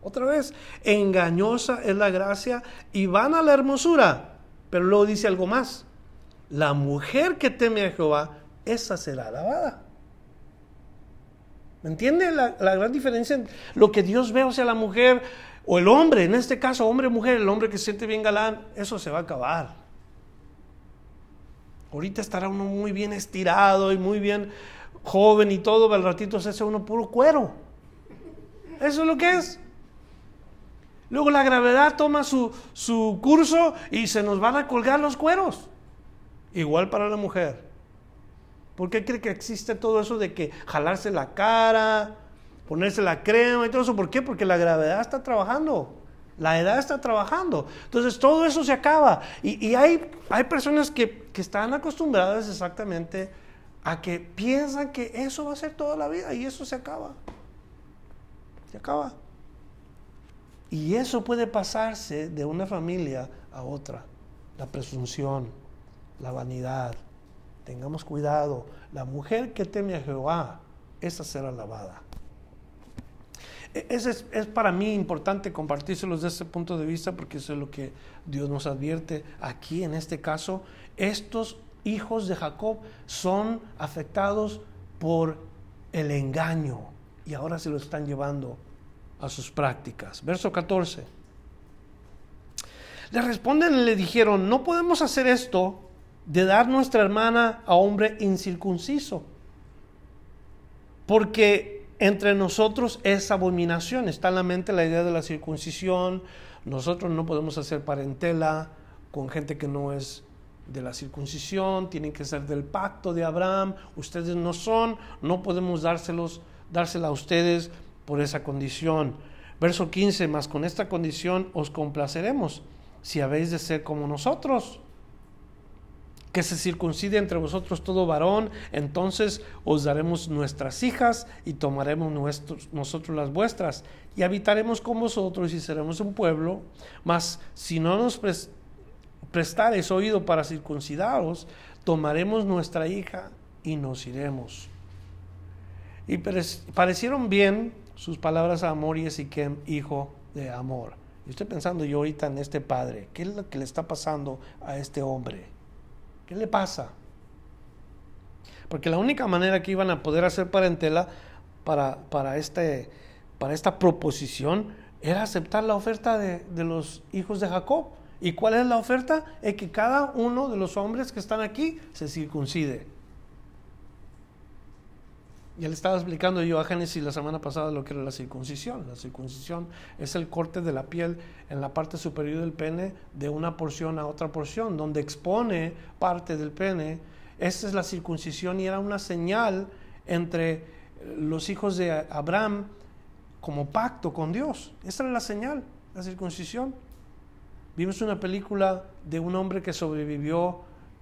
Otra vez, engañosa es la gracia y vana la hermosura. Pero luego dice algo más. La mujer que teme a Jehová esa será alabada. ¿Me entiende la, gran diferencia? Lo que Dios ve, o sea, la mujer o el hombre, en este caso, hombre o mujer, el hombre que se siente bien galán, eso se va a acabar. Ahorita estará uno muy bien estirado y muy bien joven y todo, al ratito se hace uno puro cuero. Eso es lo que es. Luego la gravedad toma su, su curso y se nos van a colgar los cueros. Igual para la mujer. ¿Por qué cree que existe todo eso de que jalarse la cara, ponerse la crema y todo eso? ¿Por qué? Porque la gravedad está trabajando. La edad está trabajando. Entonces todo eso se acaba. Y, hay, hay personas que, que están acostumbradas exactamente a que piensan que eso va a ser toda la vida y eso se acaba. Se acaba. Y eso puede pasarse de una familia a otra. La presunción, la vanidad, Tengamos cuidado. La mujer que teme a Jehová, esa será alabada. E, es, es, para mí importante compartírselos desde ese punto de vista porque eso es lo que Dios nos advierte aquí en este caso. Estos hijos de Jacob son afectados por el engaño y ahora se lo están llevando a sus prácticas. Verso 14. Le responden y le dijeron, no podemos hacer esto de dar nuestra hermana a hombre incircunciso. Porque entre nosotros es abominación. Está en la mente la idea de la circuncisión. Nosotros no podemos hacer parentela con gente que no es de la circuncisión, tienen que ser del pacto de Abraham. Ustedes no son, no podemos dárselos, dársela a ustedes por esa condición. Verso 15, más con esta condición os complaceremos si habéis de ser como nosotros que se circuncide entre vosotros todo varón, entonces os daremos nuestras hijas y tomaremos nosotros las vuestras y habitaremos con vosotros y seremos un pueblo, mas si no nos prestares oído para circuncidaros, tomaremos nuestra hija y nos iremos. Y parecieron bien sus palabras a Amor y Ezequiel, hijo de amor. Y estoy pensando yo ahorita en este padre, ¿qué es lo que le está pasando a este hombre? ¿Qué le pasa? Porque la única manera que iban a poder hacer parentela para, para, este, para esta proposición era aceptar la oferta de, de los hijos de Jacob. ¿Y cuál es la oferta? Es que cada uno de los hombres que están aquí se circuncide. Ya le estaba explicando yo a Génesis la semana pasada lo que era la circuncisión. La circuncisión es el corte de la piel en la parte superior del pene de una porción a otra porción, donde expone parte del pene. Esa es la circuncisión y era una señal entre los hijos de Abraham como pacto con Dios. Esa era la señal, la circuncisión. Vimos una película de un hombre que sobrevivió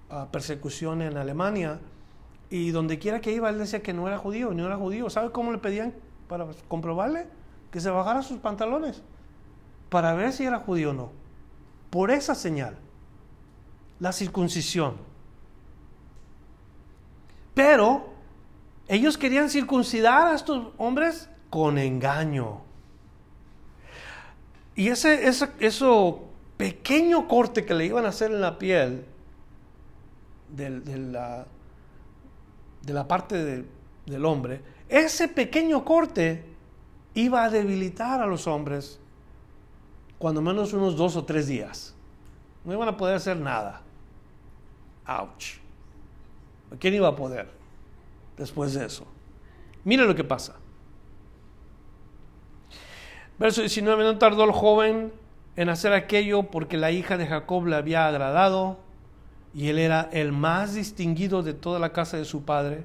a persecución en Alemania y donde quiera que iba, él decía que no era judío, no era judío. ¿Sabe cómo le pedían para comprobarle? Que se bajara sus pantalones para ver si era judío o no. Por esa señal, la circuncisión. Pero ellos querían circuncidar a estos hombres con engaño. Y ese, ese eso pequeño corte que le iban a hacer en la piel de, de la de la parte del hombre, ese pequeño corte iba a debilitar a los hombres cuando menos unos dos o tres días. No iban a poder hacer nada. Ouch. ¿Quién iba a poder después de eso? Mire lo que pasa. Verso 19, no tardó el joven en hacer aquello porque la hija de Jacob le había agradado y él era el más distinguido de toda la casa de su padre,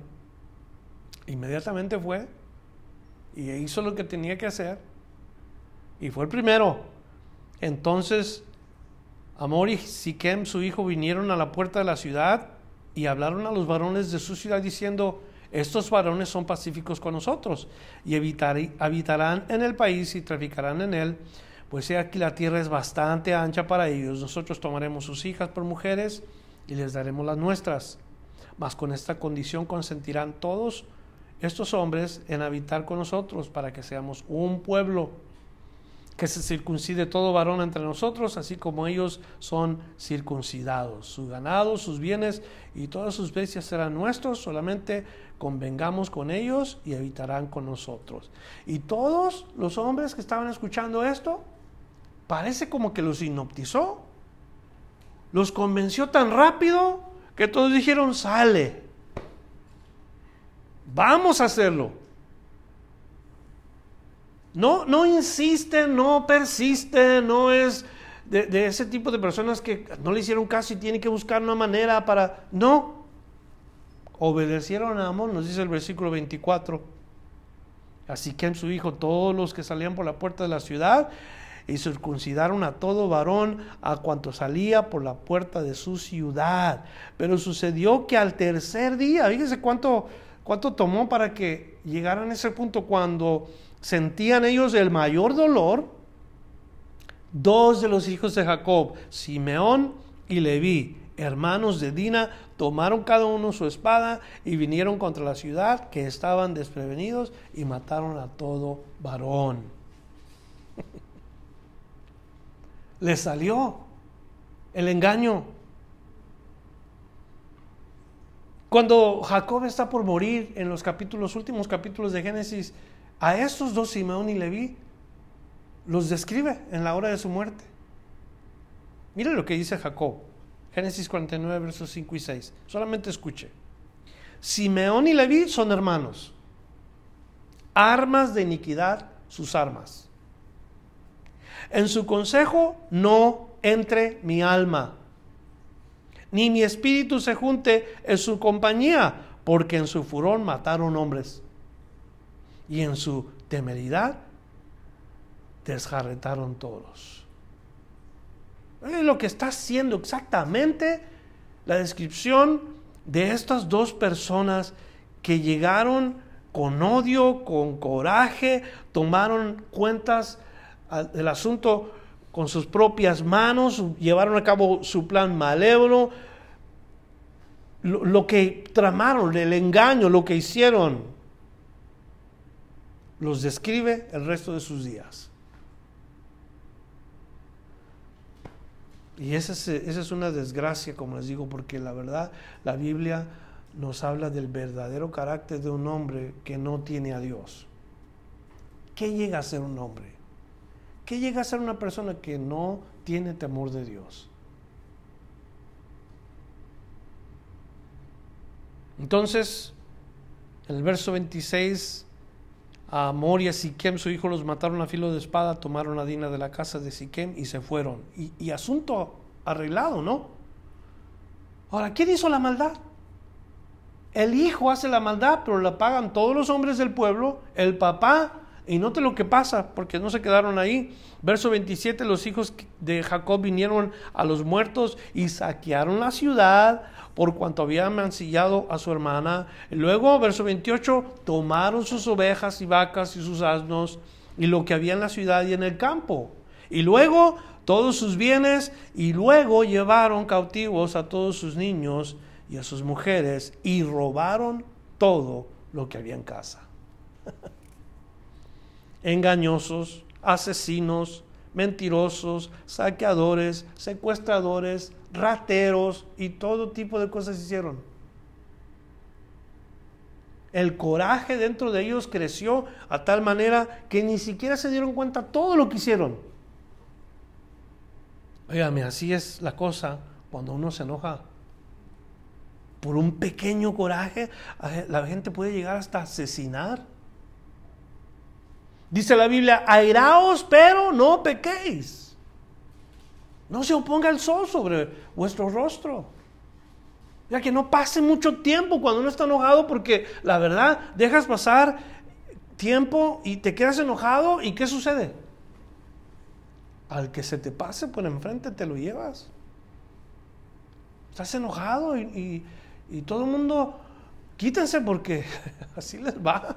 inmediatamente fue y hizo lo que tenía que hacer y fue el primero. Entonces, Amor y Siquem, su hijo, vinieron a la puerta de la ciudad y hablaron a los varones de su ciudad diciendo, estos varones son pacíficos con nosotros y habitarán en el país y traficarán en él, pues aquí la tierra es bastante ancha para ellos. Nosotros tomaremos sus hijas por mujeres y les daremos las nuestras. Mas con esta condición consentirán todos estos hombres en habitar con nosotros para que seamos un pueblo que se circuncide todo varón entre nosotros, así como ellos son circuncidados. Su ganado, sus bienes y todas sus bestias serán nuestros, solamente convengamos con ellos y habitarán con nosotros. Y todos los hombres que estaban escuchando esto, parece como que los hipnotizó los convenció tan rápido que todos dijeron, sale, vamos a hacerlo. No, no insiste, no persiste, no es de, ese tipo de personas que no le hicieron caso y tiene que buscar una manera para... No, obedecieron a Amón, nos dice el versículo 24. Así que en su hijo, todos los que salían por la puerta de la ciudad, y circuncidaron a todo varón a cuanto salía por la puerta de su ciudad. Pero sucedió que al tercer día, fíjense cuánto, cuánto tomó para que llegaran a ese punto cuando sentían ellos el mayor dolor, dos de los hijos de Jacob, Simeón y Leví, hermanos de Dina, tomaron cada uno su espada y vinieron contra la ciudad que estaban desprevenidos y mataron a todo varón. Le salió el engaño. Cuando Jacob está por morir en los capítulos, últimos capítulos de Génesis, a estos dos, Simeón y Leví, los describe en la hora de su muerte. Mire lo que dice Jacob, Génesis 49, versos 5 y 6. Solamente escuche. Simeón y Leví son hermanos. Armas de iniquidad sus armas. En su consejo no entre mi alma, ni mi espíritu se junte en su compañía, porque en su furor mataron hombres, y en su temeridad desjarretaron todos. Es lo que está haciendo exactamente la descripción de estas dos personas que llegaron con odio, con coraje, tomaron cuentas el asunto con sus propias manos, llevaron a cabo su plan malévolo, lo, que tramaron, el engaño, lo que hicieron, los describe el resto de sus días. Y esa es, esa es una desgracia, como les digo, porque la verdad, la Biblia nos habla del verdadero carácter de un hombre que no tiene a Dios. ¿Qué llega a ser un hombre? ¿Qué llega a ser una persona que no tiene temor de Dios? Entonces, en el verso 26, a Amor y a Siquem, su hijo, los mataron a filo de espada, tomaron a Dina de la casa de Siquem y se fueron. Y, y asunto arreglado, ¿no? Ahora, ¿quién hizo la maldad? El hijo hace la maldad, pero la pagan todos los hombres del pueblo, el papá, y note lo que pasa, porque no se quedaron ahí. Verso 27, los hijos de Jacob vinieron a los muertos y saquearon la ciudad por cuanto habían mancillado a su hermana. luego, verso 28, tomaron sus ovejas y vacas y sus asnos y lo que había en la ciudad y en el campo. Y luego todos sus bienes y luego llevaron cautivos a todos sus niños y a sus mujeres y robaron todo lo que había en casa. Engañosos, asesinos, mentirosos, saqueadores, secuestradores, rateros y todo tipo de cosas hicieron. El coraje dentro de ellos creció a tal manera que ni siquiera se dieron cuenta todo lo que hicieron. Óigame, así es la cosa cuando uno se enoja por un pequeño coraje, la gente puede llegar hasta asesinar. Dice la Biblia, airaos, pero no pequéis. No se oponga el sol sobre vuestro rostro. Ya que no pase mucho tiempo cuando uno está enojado, porque la verdad, dejas pasar tiempo y te quedas enojado, ¿y qué sucede? Al que se te pase por enfrente te lo llevas. Estás enojado y y todo el mundo, quítense porque así les va.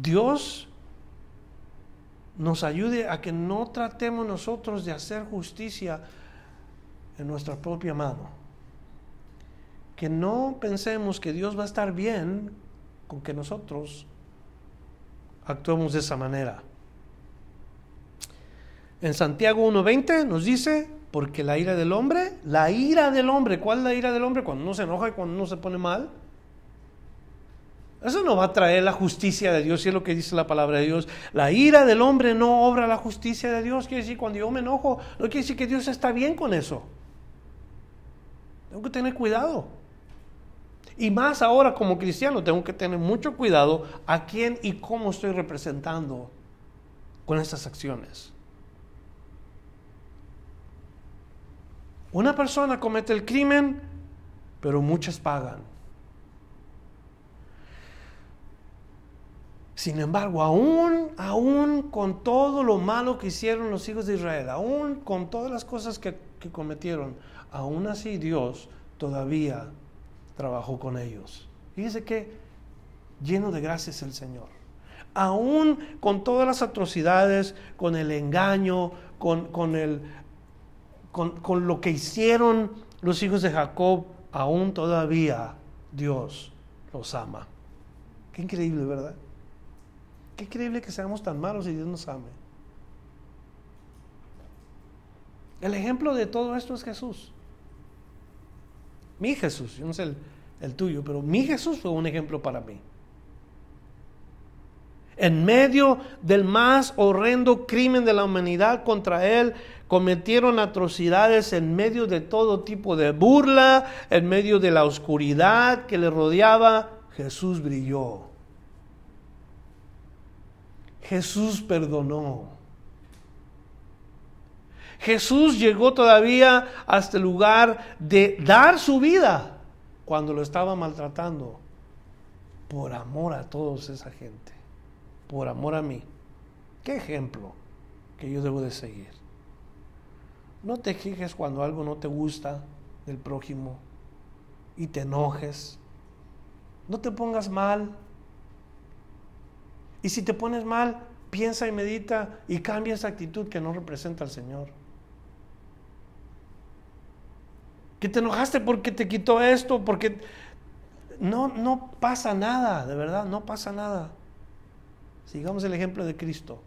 Dios nos ayude a que no tratemos nosotros de hacer justicia en nuestra propia mano. Que no pensemos que Dios va a estar bien con que nosotros actuemos de esa manera. En Santiago 1.20 nos dice, porque la ira del hombre, la ira del hombre, ¿cuál es la ira del hombre? Cuando uno se enoja y cuando uno se pone mal. Eso no va a traer la justicia de Dios, si es lo que dice la palabra de Dios. La ira del hombre no obra la justicia de Dios. Quiere decir, cuando yo me enojo, no quiere decir que Dios está bien con eso. Tengo que tener cuidado. Y más ahora como cristiano, tengo que tener mucho cuidado a quién y cómo estoy representando con estas acciones. Una persona comete el crimen, pero muchas pagan. Sin embargo, aún, aún con todo lo malo que hicieron los hijos de Israel, aún con todas las cosas que, cometieron, aún así Dios todavía trabajó con ellos. Fíjese que lleno de gracias el Señor. Aún con todas las atrocidades, con el engaño, con, con el, con, lo que hicieron los hijos de Jacob, aún todavía Dios los ama. Qué increíble, ¿verdad? Qué increíble que seamos tan malos y Dios nos ame. El ejemplo de todo esto es Jesús. Mi Jesús, yo no sé el tuyo, pero mi Jesús fue un ejemplo para mí. En medio del más horrendo crimen de la humanidad contra él, cometieron atrocidades en medio de todo tipo de burla, en medio de la oscuridad que le rodeaba, Jesús brilló. Jesús perdonó. Jesús llegó todavía hasta el lugar de dar su vida cuando lo estaba maltratando por amor a toda esa gente, por amor a mí. ¿Qué ejemplo que yo debo de seguir? No te quejes cuando algo no te gusta del prójimo y te enojes. No te pongas mal. Y si te pones mal, piensa y medita y cambia esa actitud que no representa al Señor. Que te enojaste porque te quitó esto, porque no, no pasa nada, de verdad, no pasa nada. Sigamos el ejemplo de Cristo.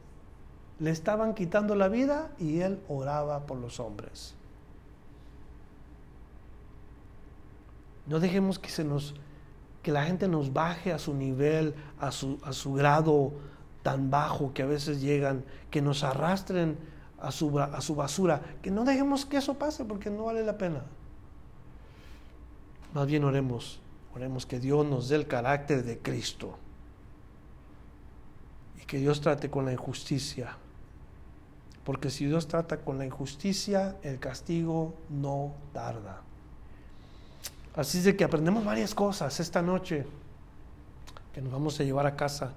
le estaban quitando la vida y él oraba por los hombres. No dejemos que se nos que la gente nos baje a su nivel, a su, a su grado tan bajo que a veces llegan, que nos arrastren a su, a su basura, que no dejemos que eso pase porque no vale la pena. Más bien oremos, oremos que Dios nos dé el carácter de Cristo y que Dios trate con la injusticia. Porque si Dios trata con la injusticia, el castigo no tarda. Así es de que aprendemos varias cosas esta noche que nos vamos a llevar a casa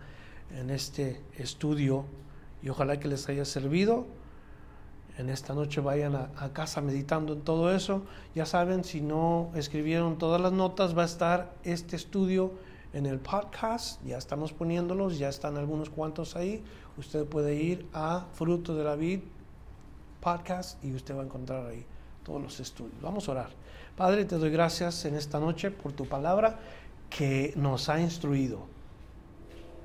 en este estudio y ojalá que les haya servido. En esta noche vayan a, casa meditando en todo eso. Ya saben, si no escribieron todas las notas, va a estar este estudio en el podcast. Ya estamos poniéndolos, ya están algunos cuantos ahí. Usted puede ir a Fruto de la Vid podcast y usted va a encontrar ahí todos los estudios. Vamos a orar. Padre, te doy gracias en esta noche por tu palabra que nos ha instruido.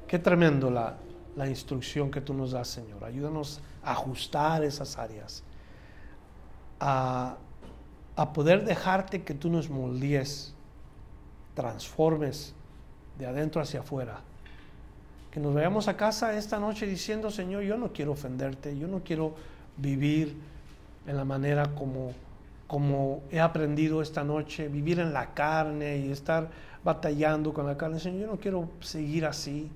Qué tremendo la, la instrucción que tú nos das, Señor. Ayúdanos a ajustar esas áreas, a, a poder dejarte que tú nos moldees, transformes de adentro hacia afuera. Que nos vayamos a casa esta noche diciendo, Señor, yo no quiero ofenderte, yo no quiero vivir en la manera como como he aprendido esta noche, vivir en la carne y estar batallando con la carne. Señor, yo no quiero seguir así.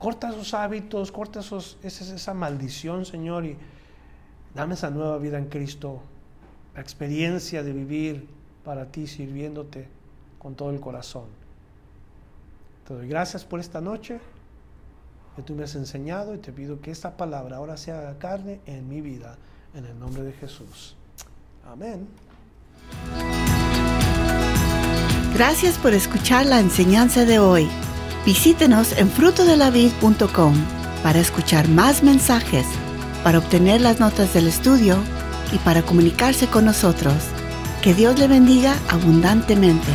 Corta esos hábitos, corta esa, esa maldición, Señor, y dame esa nueva vida en Cristo, la experiencia de vivir para ti, sirviéndote con todo el corazón. Te doy gracias por esta noche que tú me has enseñado y te pido que esta palabra ahora sea carne en mi vida en el nombre de Jesús. Amén. Gracias por escuchar la enseñanza de hoy. Visítenos en frutodelavid.com para escuchar más mensajes, para obtener las notas del estudio y para comunicarse con nosotros. Que Dios le bendiga abundantemente.